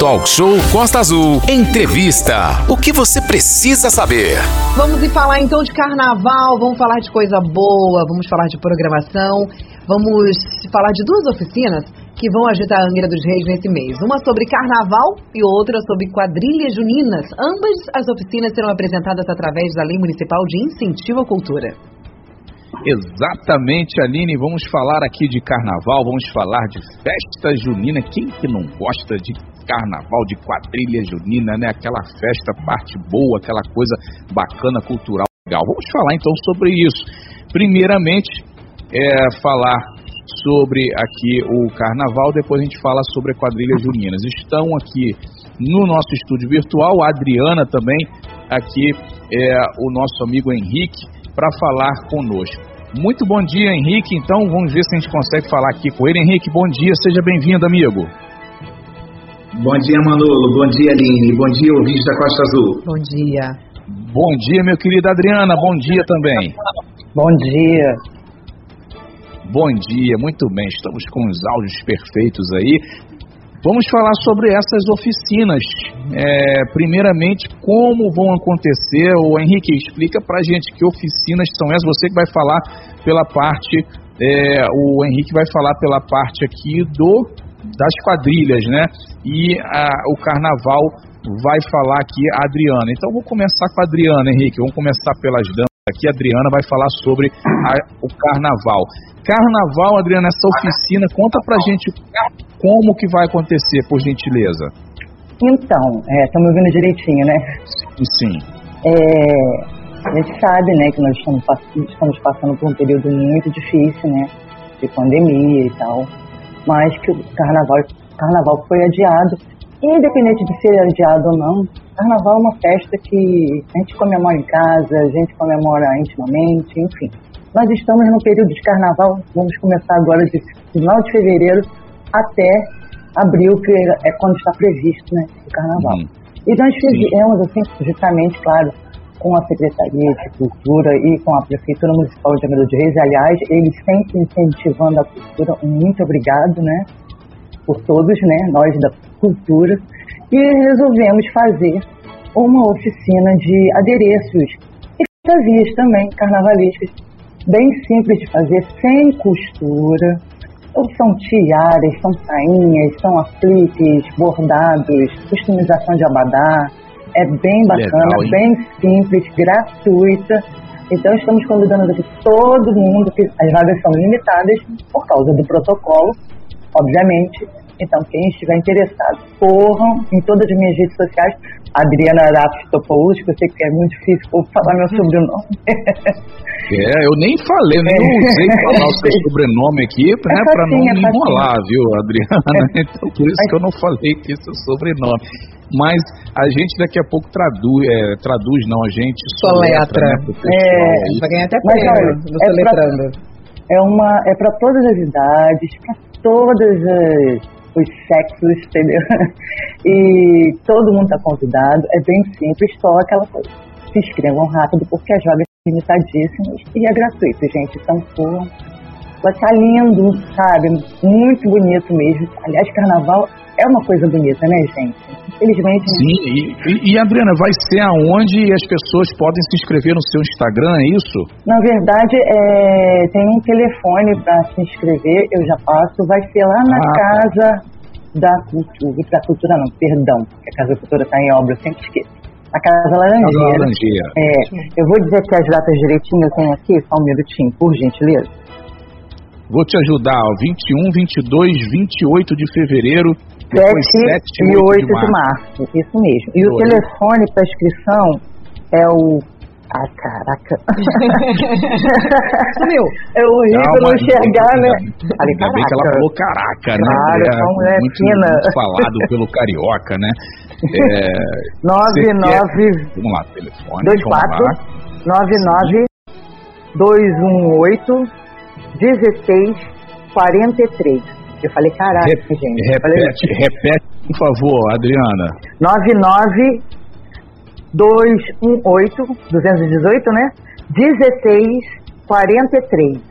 Talk Show Costa Azul. Entrevista. O que você precisa saber? Vamos falar então de carnaval, vamos falar de coisa boa, vamos falar de programação, vamos falar de duas oficinas que vão agitar a Angra dos Reis nesse mês. Uma sobre carnaval e outra sobre quadrilhas juninas. Ambas as oficinas serão apresentadas através da Lei Municipal de Incentivo à Cultura. Exatamente, Aline. Vamos falar aqui de carnaval, vamos falar de festa junina. Quem que não gosta de carnaval, de quadrilha junina, né? Aquela festa, parte boa, aquela coisa bacana, cultural, legal. Vamos falar então sobre isso. Primeiramente, é falar sobre aqui o carnaval, depois a gente fala sobre a quadrilha juninas. Estão aqui no nosso estúdio virtual, a Adriana também, aqui é o nosso amigo Henrique, para falar conosco. Muito bom dia, Henrique. Então, vamos ver se a gente consegue falar aqui com ele. Henrique, bom dia, seja bem-vindo, amigo. Bom dia, Manolo. Bom dia, Aline. Bom dia, ouvintes da Costa Azul. Bom dia. Bom dia, meu querido Adriana. Bom dia também. Bom dia. Bom dia, muito bem. Estamos com os áudios perfeitos aí. Vamos falar sobre essas oficinas. É, primeiramente, como vão acontecer? O Henrique, explica pra gente que oficinas são essas. Você que vai falar pela parte, é, o Henrique vai falar pela parte aqui do das quadrilhas, né? E a, o carnaval vai falar aqui a Adriana. Então, vou começar com a Adriana, Henrique. Vamos começar pelas damas aqui. A Adriana vai falar sobre a, o carnaval. Carnaval, Adriana, essa oficina, conta pra gente como que vai acontecer, por gentileza. Então, estão é, me ouvindo direitinho, né? Sim. É, a gente sabe, né, que nós estamos, estamos passando por um período muito difícil, né, de pandemia e tal, mas que o carnaval, carnaval foi adiado. Independente de ser adiado ou não, carnaval é uma festa que a gente comemora em casa, a gente comemora intimamente, enfim. Nós estamos no período de carnaval, vamos começar agora de final de fevereiro até abril, que é quando está previsto né, o carnaval. Uhum. E nós fizemos, assim, justamente, claro, com a Secretaria de Cultura e com a Prefeitura Municipal de Angra dos Reis, aliás, eles sempre incentivando a cultura, muito obrigado, né, por todos, né, nós da cultura, e resolvemos fazer uma oficina de adereços e fantasias também, carnavalescas, bem simples de fazer, sem costura. Então, são tiaras, são sainhas, são aflites, bordados, customização de abadá. É bem bacana, Legal, bem simples, gratuita. Então, estamos convidando aqui todo mundo, que as vagas são limitadas por causa do protocolo, obviamente. Então, quem estiver interessado, corram em todas as minhas redes sociais. Adriana Raptopoulos, que eu sei que é muito difícil falar meu sobrenome. É, eu nem falei, nem é. usei falar o seu sobrenome aqui, né, é para não é me enrolar, viu, Adriana? É. Então, por isso que eu não falei que esse é o sobrenome. Mas a gente daqui a pouco traduz, é, traduz não, a gente soletra, né, é, vai ganhar até prêmio do é soletrando. Pra, é, uma, é para todas as idades, para todas as os sexos, entendeu? E todo mundo está convidado, é bem simples, só aquela coisa. Se inscrevam rápido, porque as vagas são limitadíssimas e é gratuito, gente. Então, pô, vai estar tá lindo, sabe? Muito bonito mesmo. Aliás, carnaval é uma coisa bonita, né, gente? Infelizmente. Né? Sim, e, e, Adriana, vai ser aonde as pessoas podem se inscrever no seu Instagram, é isso? Na verdade, é, tem um telefone para se inscrever, eu já passo. Vai ser lá na ah, tá. Casa da Cultura. Da Cultura, não, perdão, a Casa da Cultura está em obra, eu sempre esqueço. A Casa Laranjeira. Casa Laranjeira. É, eu vou dizer que as datas direitinho eu tenho aqui, só um minutinho, por gentileza. Vou te ajudar, ó, 21, 22, 28 de fevereiro 7, 7 e 8 de março. de março. Isso mesmo. E o telefone para inscrição é o. Ah, caraca. Sumiu. É horrível não enxergar, né? Falei, Ainda bem que ela falou caraca, né? Claro, é, uma mulher muito, fina. Muito falado pelo carioca, né? É, 99. Vamos lá, telefone. 24 99 218 16 43. Eu falei, caraca, Rep gente. Repete, falei, repete, por favor, Adriana. 99 218, 218, né? 16 43.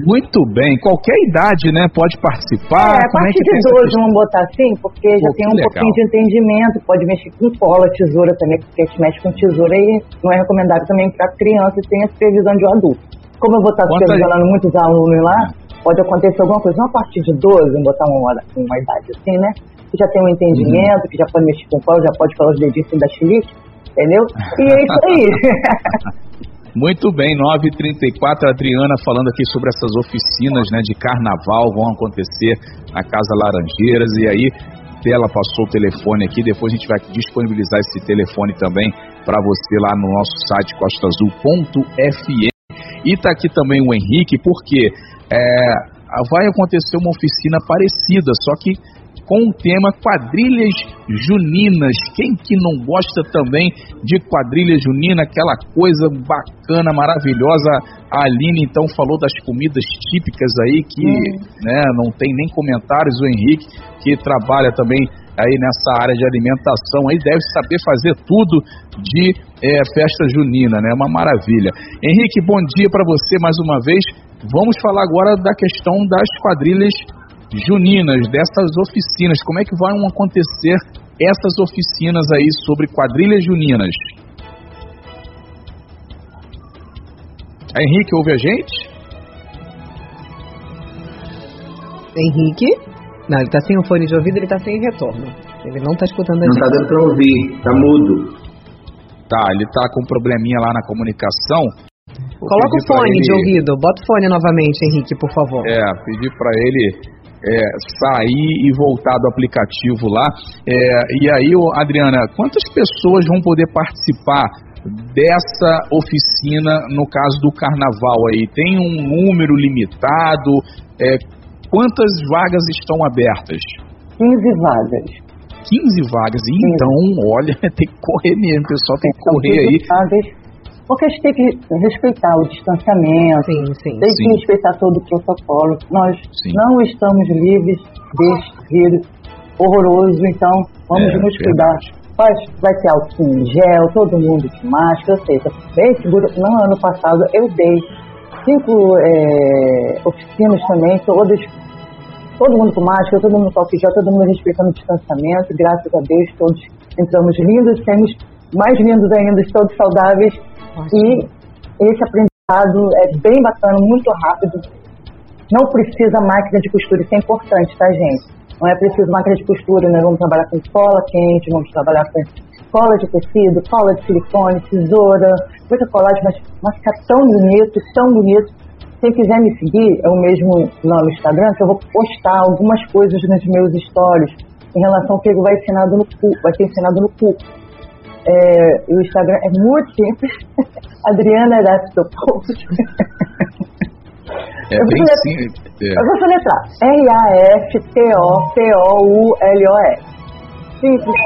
Muito bem, qualquer idade, né, pode participar. É, a é partir que de tem essa 12, questão? vamos botar assim, porque já Pô, tem que um legal. pouquinho de entendimento, pode mexer com cola, tesoura também, porque a gente mexe com tesoura e não é recomendável também para criança e tem a supervisão de um adulto. Como eu vou estar Quantas- supervisionando muitos alunos lá, pode acontecer alguma coisa. Não a partir de 12, vamos botar uma, uma idade assim, né? Que já tem um entendimento, que já pode mexer com cola, já pode falar os dedinhos assim da xilique, entendeu? E é isso aí. Muito bem, 9h34, a Adriana falando aqui sobre essas oficinas né, de carnaval vão acontecer na Casa Laranjeiras e aí ela passou o telefone aqui, depois a gente vai disponibilizar esse telefone também para você lá no nosso site costaazul.fm. E tá aqui também o Henrique, porque é, vai acontecer uma oficina parecida, só que com o tema quadrilhas juninas. Quem que não gosta também de quadrilha junina, aquela coisa bacana, maravilhosa. A Aline então falou das comidas típicas aí que né, não tem nem comentários. O Henrique que trabalha também aí nessa área de alimentação aí deve saber fazer tudo de é, festa junina, né? Uma maravilha. Henrique, bom dia para você mais uma vez. Vamos falar agora da questão das quadrilhas juninas, dessas oficinas. Como é que vão acontecer essas oficinas aí sobre quadrilhas juninas? Henrique, ouve a gente? Henrique? Não, ele tá sem o fone de ouvido, ele tá sem retorno. Ele não tá escutando a Não gente. tá dando pra ouvir, tá mudo. Tá, ele tá com um probleminha lá na comunicação. Vou Coloca o fone ele- de ouvido. Bota o fone novamente, Henrique, por favor. É, pedir para ele é, sair e voltar do aplicativo lá. É, e aí, Adriana, quantas pessoas vão poder participar dessa oficina no caso do carnaval aí? Tem um número limitado? É, quantas vagas estão abertas? 15 vagas. 15 vagas. E Sim. então, olha, tem que correr mesmo, o pessoal tem que São correr 15 aí. vagas, porque a gente tem que respeitar o distanciamento, Sim, sim. tem Sim. que respeitar todo o protocolo. Nós Sim. não estamos livres deste vírus horroroso, então vamos É, nos cuidar. Vai, vai ter álcool em gel, todo mundo de máscara, ou seja, bem seguro. No ano passado eu dei cinco é, oficinas também, todas, todo mundo com máscara, todo mundo com gel, todo mundo respeitando o distanciamento, graças a Deus todos entramos lindos, temos mais lindos ainda, todos saudáveis e esse aprendizado é bem bacana, muito rápido. Não precisa máquina de costura, isso é importante, tá, gente? Não é preciso máquina de costura, nós vamos trabalhar com cola quente, vamos trabalhar com cola de tecido, cola de silicone, tesoura, muita colagem, mas, mas fica tão bonito, tão bonito. Quem quiser me seguir, é o mesmo lá no Instagram, que eu vou postar algumas coisas nos meus stories em relação ao que vai, ensinado no cu, vai ser ensinado no curso. É, o Instagram é muito simples. Adriana Erastopoulos. É Eu bem vou- simples. é. Eu vou soletrar. R-A-F-T-O-P-O-U-L-O-S. Simples.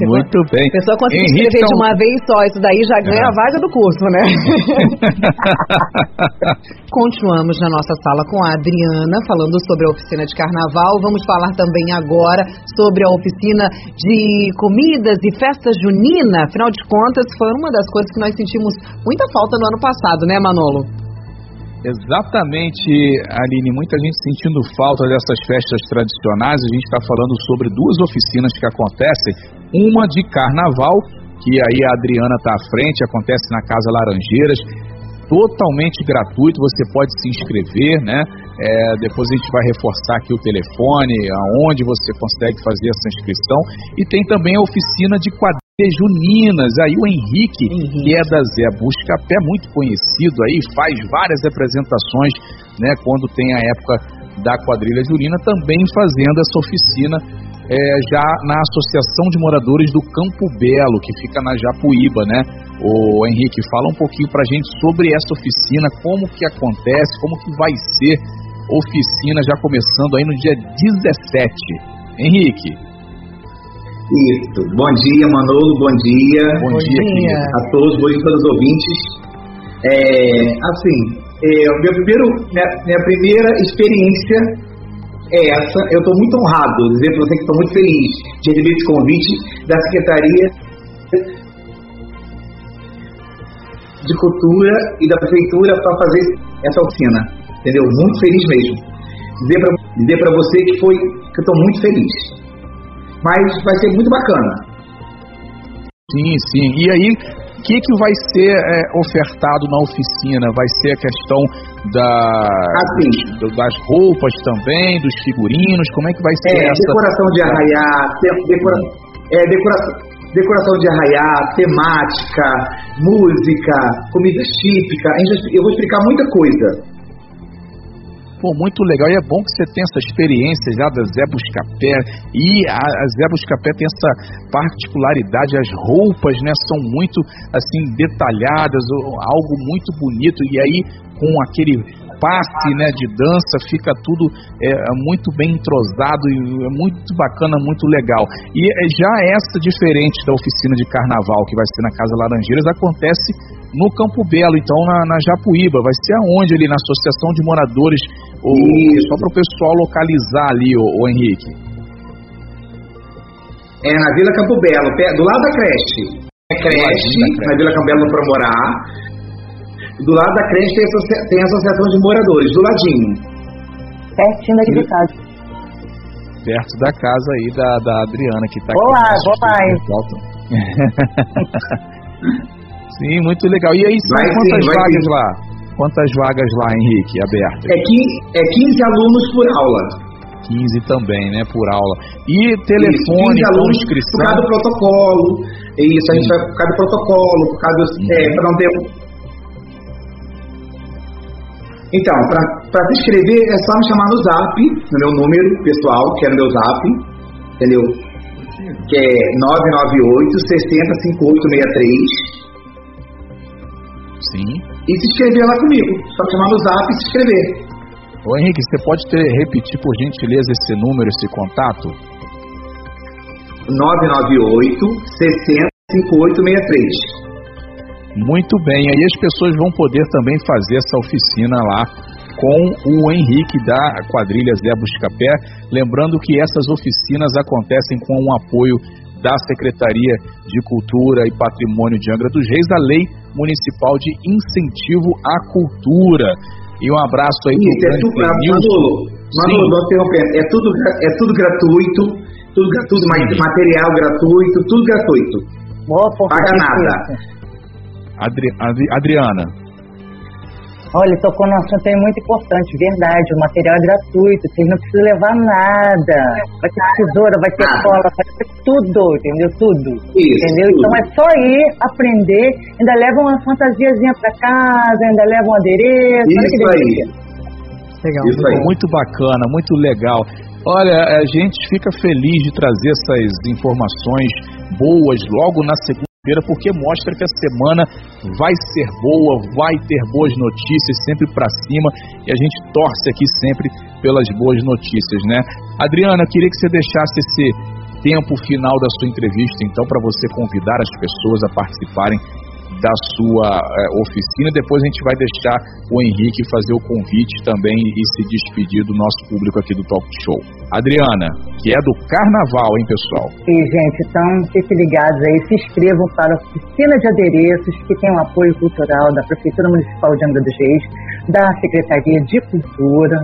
Muito bem. A pessoa conseguir Henrique, escrever de então- uma vez só, isso daí já ganha É. a vaga do curso, né? Continuamos na nossa sala com a Adriana, falando sobre a oficina de carnaval. Vamos falar também agora sobre a oficina de comidas e festa junina. Afinal de contas, foi uma das coisas que nós sentimos muita falta no ano passado, né, Manolo? Exatamente, Aline. Muita gente sentindo falta dessas festas tradicionais. A gente está falando sobre duas oficinas que acontecem. Uma de carnaval, que aí a Adriana está à frente, acontece na Casa Laranjeiras. Totalmente gratuito, você pode se inscrever, né? É, depois a gente vai reforçar aqui o telefone, aonde você consegue fazer essa inscrição. E tem também a oficina de quadrilhas juninas. Aí o Henrique, Henrique. que é da Zé Buscapé, muito conhecido aí, faz várias apresentações, né? Quando tem a época da quadrilha junina, também fazendo essa oficina é, já na Associação de Moradores do Campo Belo, que fica na Japuíba, né? O Henrique, fala um pouquinho pra gente sobre essa oficina, como que acontece, como que vai ser oficina já começando aí no dia 17. Henrique, Isso. Bom dia, Manolo. Bom dia bom, Bom dia, dia. a todos, bom dia a todos os ouvintes. É, assim, é, meu primeiro, minha, minha primeira experiência é essa. Eu estou muito honrado, dizer para você que estou muito feliz de receber esse convite da Secretaria de Cultura e da Prefeitura para fazer essa oficina, entendeu? Muito feliz mesmo. Dizer pra, dizer pra você que foi, que eu tô muito feliz. Mas vai ser muito bacana. Sim, sim. E aí, o que, que vai ser é, ofertado na oficina? Vai ser a questão da, Assim. do- das roupas também, dos figurinos? Como é que vai ser É, essa? decoração de arraiá, decora, é, decoração, decoração de arraiá, temática, música, comida típica. Eu vou explicar muita coisa. Pô, muito legal. E é bom que você tem essa experiência já da Zé Buscapé. E a, a Zé Buscapé tem essa particularidade, as roupas, né, são muito assim detalhadas, algo muito bonito. E aí com aquele passe, né, de dança, fica tudo é, muito bem entrosado e é muito bacana, muito legal. E é, já essa diferente da oficina de carnaval que vai ser na Casa Laranjeiras acontece no Campo Belo, então na, na Japuíba. Vai ser aonde ali na Associação de Moradores, o, Isso. só para o pessoal localizar ali, o, Henrique. É na Vila Campo Belo, do lado da creche. É creche, na Vila Campo Belo para morar. Do lado da creche tem tem a Associação de Moradores, do ladinho. Pertinho daqui de casa. Perto da casa aí da, da Adriana, que está aqui. Vou no lá, nosso vou lá, hein? virtual. Sim, muito legal. E aí, são Vai sim, quantas vagas sim. lá? Quantas vagas lá, Henrique, abertas? É, qui- é 15 alunos por aula. 15 também, né, por aula. E Isso, telefone, 15 então, alunos por inscrição. causa do protocolo. Isso, a gente vai por causa do protocolo, por causa do. Uhum. É, para não ter. Então, para se inscrever é só me chamar no zap, no meu número pessoal, que é no meu zap, entendeu? Que é 998 60 5863 Sim. E se inscrever lá comigo. Só chamar no zap e se inscrever. Ô Henrique, você pode ter, repetir por gentileza esse número, esse contato? 998 60 5863. Muito bem, aí as pessoas vão poder também fazer essa oficina lá com o Henrique da quadrilha Zé Buscapé. Lembrando que essas oficinas acontecem com o apoio da Secretaria de Cultura e Patrimônio de Angra dos Reis, da Lei Municipal de Incentivo à Cultura. E um abraço aí Isso, é grande tudo. Manolo, Manolo, interrompendo, é tudo, é tudo gratuito, tudo, gra- tudo mais Sim. material gratuito, tudo gratuito. Paga nada. Adri- Adri- Adriana, Olha, tocou num assunto aí muito importante, verdade. O material é gratuito, vocês não precisam levar nada. Vai ter tesoura, vai ter Nada. cola, vai ter tudo, entendeu? Tudo. Isso, Entendeu? tudo. Então é só ir aprender, ainda leva uma fantasiazinha pra casa, ainda leva um adereço. olha que Isso aí. Legal. Isso aí. Muito bacana, muito legal. Olha, a gente fica feliz de trazer essas informações boas logo na segunda-feira, porque mostra que a semana vai ser boa, vai ter boas notícias sempre para cima e a gente torce aqui sempre pelas boas notícias, né? Adriana, queria que você deixasse esse tempo final da sua entrevista, então, para você convidar as pessoas a participarem da sua eh, oficina. Depois a gente vai deixar o Henrique fazer o convite também e se despedir do nosso público aqui do Talk Show. Adriana, que é do Carnaval, hein, pessoal? E, gente, então fiquem ligados aí, se inscrevam para a oficina de adereços, que tem o apoio cultural da Prefeitura Municipal de Angra dos Reis, da Secretaria de Cultura.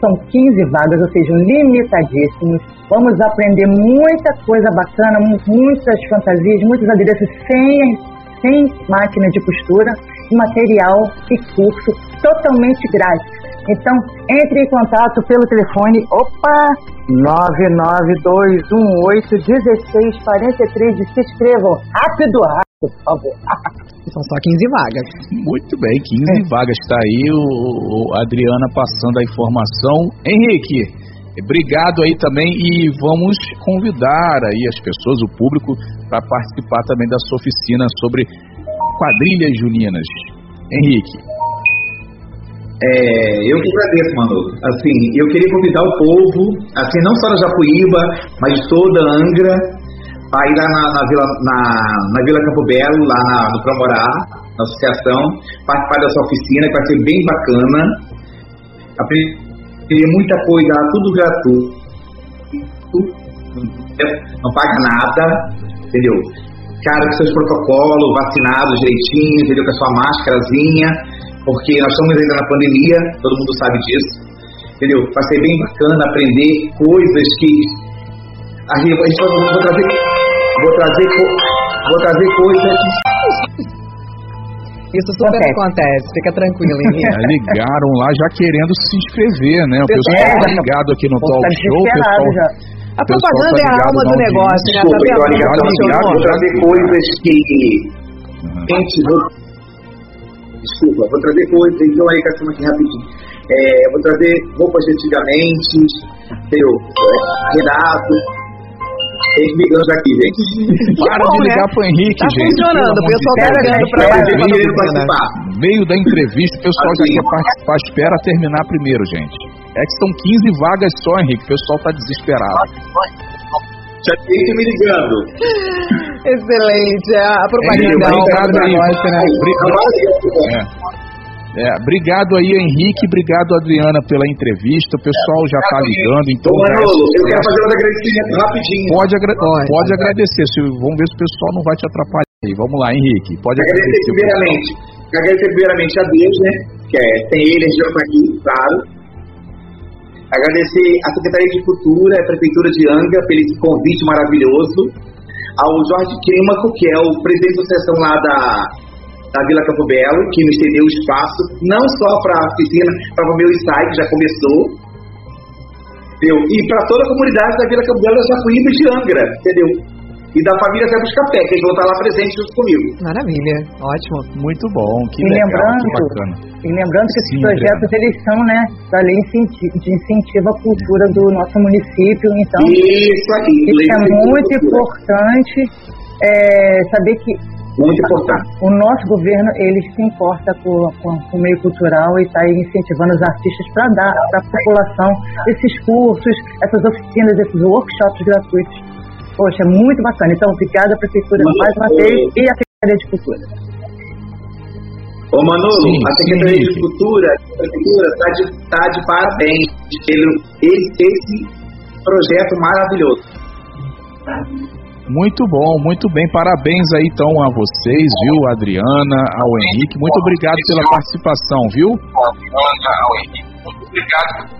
São 15 vagas, ou seja, limitadíssimos. Vamos aprender muita coisa bacana, mu- muitas fantasias, muitos adereços sem, sem máquina de costura, material e curso totalmente grátis. Então, entre em contato pelo telefone, opa, 992181643 e se inscrevam. Rápido, rápido, por favor. São só 15 vagas. Muito bem, 15 vagas. Está aí o, o Adriana passando a informação. Henrique, obrigado aí também e vamos convidar aí as pessoas, o público, para participar também da sua oficina sobre quadrilhas juninas. Henrique. É, eu que agradeço, Manolo. Assim, eu queria convidar o povo, assim, não só da Japuíba, mas de toda a Angra, para ir lá na, na Vila, na, na Vila Campo Belo, lá na, no Promorá, na associação, participar dessa oficina, que vai ser bem bacana. Aprender muita coisa, tudo gratuito. Não paga nada, entendeu? Cara, com seus protocolos, vacinados direitinho, entendeu? Com a sua máscarazinha porque nós estamos ainda na pandemia, todo mundo sabe disso, entendeu? Vai ser bem bacana aprender coisas que a gente, vai, trazer, vou trazer, vou trazer coisas isso super acontece, acontece fica tranquilo, Henrique. É, ligaram lá já querendo se inscrever, né? O pessoal é, tá ligado aqui no Talk tá Show, pessoal. Já. A propaganda tá é a alma do negócio, né? Desculpa, tá vendo? Ligado, ligado, vou trazer coisas que. Uhum. Gente, vou... Desculpa, vou trazer coisas, então aí, Cassima, aqui rapidinho. É, vou trazer roupas de antigamente, entendeu? Renato, Henrique aqui, gente. Para bom, de ligar né? pro Henrique, tá gente. Tá funcionando, o pessoal tá ligando pra participar. Meio da entrevista, o pessoal já quer participar. Espera terminar primeiro, gente. É que são 15 vagas só, Henrique. O pessoal tá desesperado. Já tem me ligando. Excelente. A propaganda é obrigado aí. Né? É. É, obrigado aí, Henrique, obrigado, Adriana, pela entrevista. O pessoal já está ligando, então. Ô, Manolo, eu quero fazer um agradecimento rapidinho. Pode, agra pode, pode agradecer. Se, vamos ver se o pessoal não vai te atrapalhar aí. Vamos lá, Henrique. Pode agradecer. Agradecer primeiramente. Agradecer primeiramente a Deus, né? Que é, tem ele, a gente aqui, claro. Agradecer à Secretaria de Cultura, a Prefeitura de Anga, pelo esse convite maravilhoso. Ao Jorge Clímaco, que é o presidente da associação lá da da Vila Campo Belo, que me cedeu o espaço, não só para a oficina, para o meu ensaio, que já começou, entendeu? e para toda a comunidade da Vila Campo Belo, da Jacuíba e de Angra, entendeu? E da família Zé Buscapé, que eles vão estar lá presentes junto comigo. Maravilha, ótimo. Muito bom, que e legal, lembrando, que bacana. E lembrando que esses projetos, eles são, né, da lei de incentivo à cultura do nosso município, então... Isso aqui. Isso é muito importante, é, saber que muito importante. O nosso governo, ele se importa com, com, com o meio cultural e está incentivando os artistas para dar para a população esses cursos, essas oficinas, esses workshops gratuitos. Poxa, é muito bacana. Então, obrigada, Prefeitura, Mas, mais uma vez, e a Secretaria de Cultura. Ô Manolo, sim, a Secretaria sim, de Cultura, a Prefeitura, está de, tá de parabéns pelo esse, esse projeto maravilhoso. Muito bom, muito bem. Parabéns aí então a vocês, viu, Adriana, ao Henrique. Muito obrigado pela participação, viu? Adriana, ao Henrique. Muito obrigado.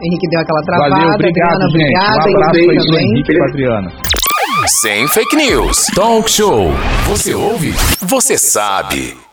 Henrique deu aquela travada. Valeu, obrigado, Adriana, gente. Obrigada, um abraço aí pro Henrique e Adriana. Sem fake news. Talk show. Você ouve? Você sabe.